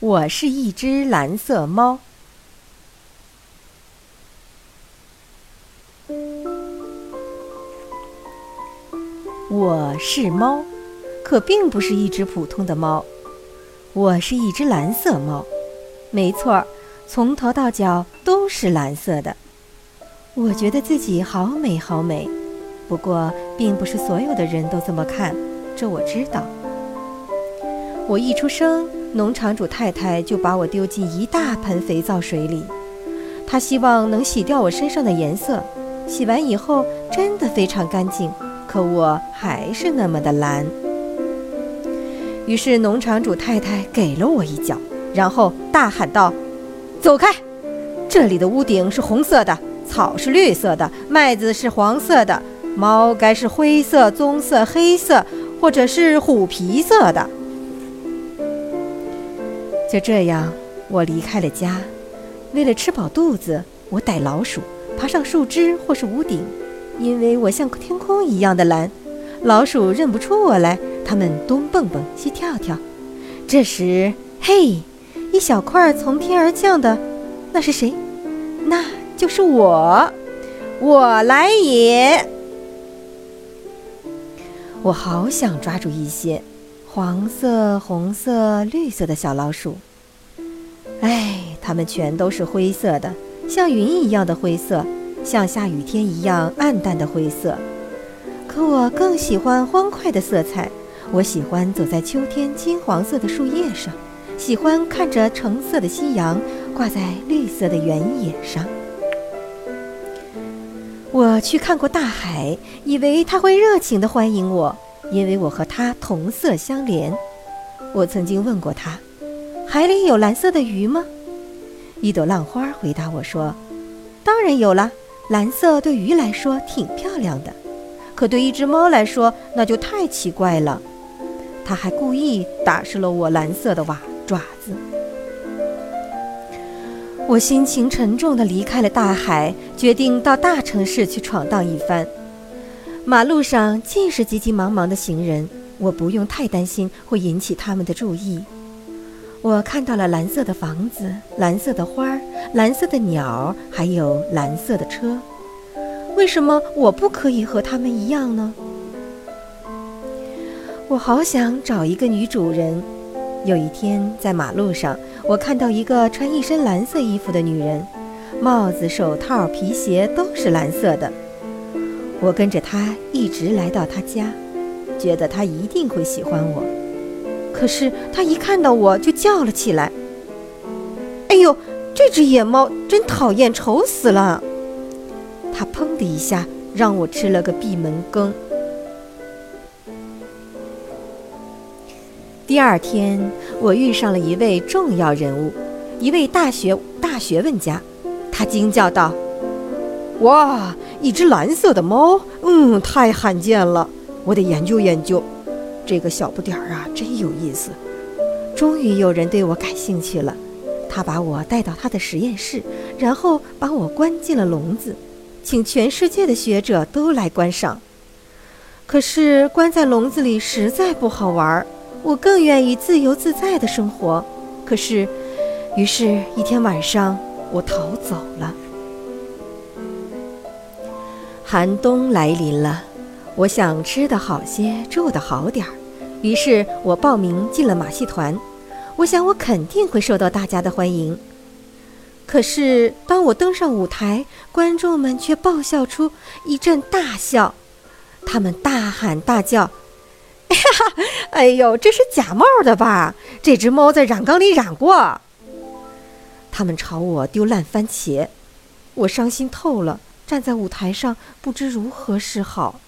我是一只蓝色猫。我是猫，可并不是一只普通的猫。我是一只蓝色猫，没错，从头到脚都是蓝色的。我觉得自己好美好美，不过并不是所有的人都这么看，这我知道。我一出生。农场主太太就把我丢进一大盆肥皂水里，她希望能洗掉我身上的颜色。洗完以后真的非常干净，可我还是那么的蓝。于是农场主太太给了我一脚，然后大喊道：“走开！这里的屋顶是红色的，草是绿色的，麦子是黄色的，猫该是灰色、棕色、黑色，或者是虎皮色的。”就这样，我离开了家。为了吃饱肚子，我逮老鼠，爬上树枝或是屋顶，因为我像天空一样的蓝。老鼠认不出我来，它们东蹦蹦西跳跳。这时，嘿，一小块从天而降的，那是谁？那就是我，我来也。我好想抓住一些。黄色、红色、绿色的小老鼠，哎，它们全都是灰色的，像云一样的灰色，像下雨天一样暗淡的灰色。可我更喜欢欢快的色彩，我喜欢走在秋天金黄色的树叶上，喜欢看着橙色的夕阳挂在绿色的原野上。我去看过大海，以为它会热情地欢迎我。因为我和它同色相连，我曾经问过它：“海里有蓝色的鱼吗？”一朵浪花回答我说：“当然有了，蓝色对鱼来说挺漂亮的，可对一只猫来说那就太奇怪了。”它还故意打湿了我蓝色的瓦爪子。我心情沉重地离开了大海，决定到大城市去闯荡一番。马路上尽是急急忙忙的行人，我不用太担心会引起他们的注意。我看到了蓝色的房子、蓝色的花、蓝色的鸟，还有蓝色的车。为什么我不可以和他们一样呢？我好想找一个女主人。有一天在马路上，我看到一个穿一身蓝色衣服的女人，帽子、手套、皮鞋都是蓝色的。我跟着她一直来到她家，觉得她一定会喜欢我。可是他一看到我就叫了起来：“哎呦，这只野猫真讨厌，丑死了！”他砰的一下让我吃了个闭门羹。第二天，我遇上了一位重要人物，一位大学大学问家。他惊叫道：“哇！”一只蓝色的猫，嗯，太罕见了，我得研究研究。这个小不点儿啊，真有意思。终于有人对我感兴趣了，他把我带到他的实验室，然后把我关进了笼子，请全世界的学者都来观赏。可是关在笼子里实在不好玩儿，我更愿意自由自在的生活。可是，于是，一天晚上，我逃走了。寒冬来临了，我想吃的好些，住的好点儿，于是我报名进了马戏团。我想我肯定会受到大家的欢迎。可是当我登上舞台，观众们却爆笑出一阵大笑，他们大喊大叫：“哎呀，哎呦，这是假冒的吧？这只猫在染缸里染过。”他们朝我丢烂番茄，我伤心透了。站在舞台上，不知如何是好。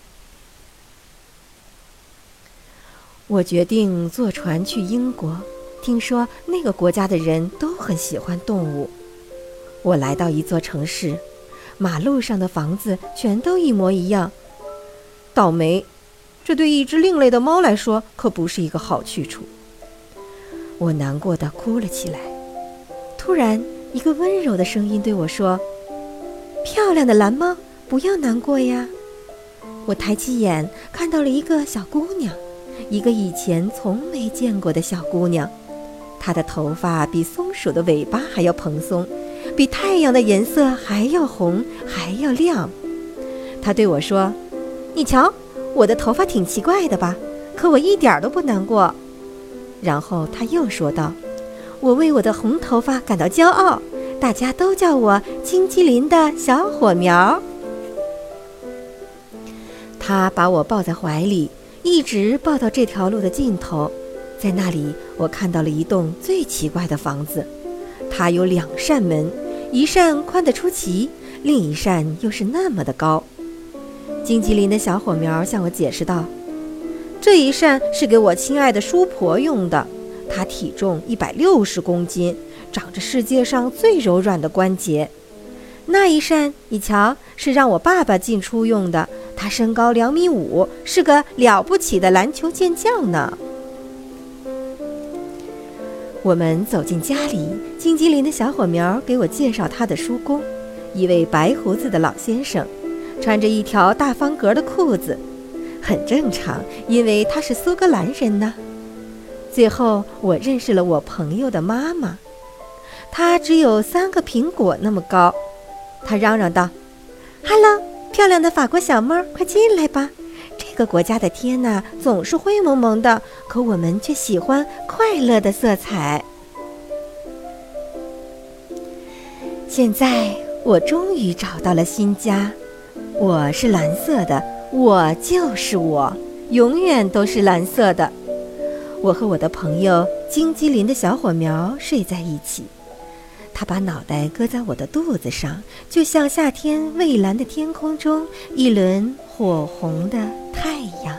我决定坐船去英国，听说那个国家的人都很喜欢动物。我来到一座城市，马路上的房子全都一模一样。倒霉，这对一只另类的猫来说可不是一个好去处。我难过的哭了起来。突然，一个温柔的声音对我说。漂亮的蓝猫，不要难过呀！我抬起眼，看到了一个小姑娘，一个以前从没见过的小姑娘。她的头发比松鼠的尾巴还要蓬松，比太阳的颜色还要红，还要亮。她对我说：“你瞧，我的头发挺奇怪的吧？可我一点都不难过。”然后她又说道：“我为我的红头发感到骄傲，大家都叫我金鸡林的小火苗。”她把我抱在怀里，一直抱到这条路的尽头。在那里，我看到了一栋最奇怪的房子。它有两扇门，一扇宽得出奇，另一扇又是那么的高。荆棘林的小火苗向我解释道：“这一扇是给我亲爱的叔婆用的，她体重一百六十公斤，长着世界上最柔软的关节。那一扇，你瞧，是让我爸爸进出用的，他身高两米五，是个了不起的篮球健将呢。”我们走进家里，金吉林的小火苗给我介绍他的叔公，一位白胡子的老先生，穿着一条大方格的裤子，很正常，因为他是苏格兰人呢。最后，我认识了我朋友的妈妈，她只有三个苹果那么高。她嚷嚷道：“Hello，漂亮的法国小猫，快进来吧。”这个国家的天呐，总是灰蒙蒙的，可我们却喜欢快乐的色彩。现在我终于找到了新家，我是蓝色的，我就是我，永远都是蓝色的。我和我的朋友荆棘林的小火苗睡在一起，他把脑袋搁在我的肚子上，就像夏天蔚蓝的天空中一轮火红的。太阳。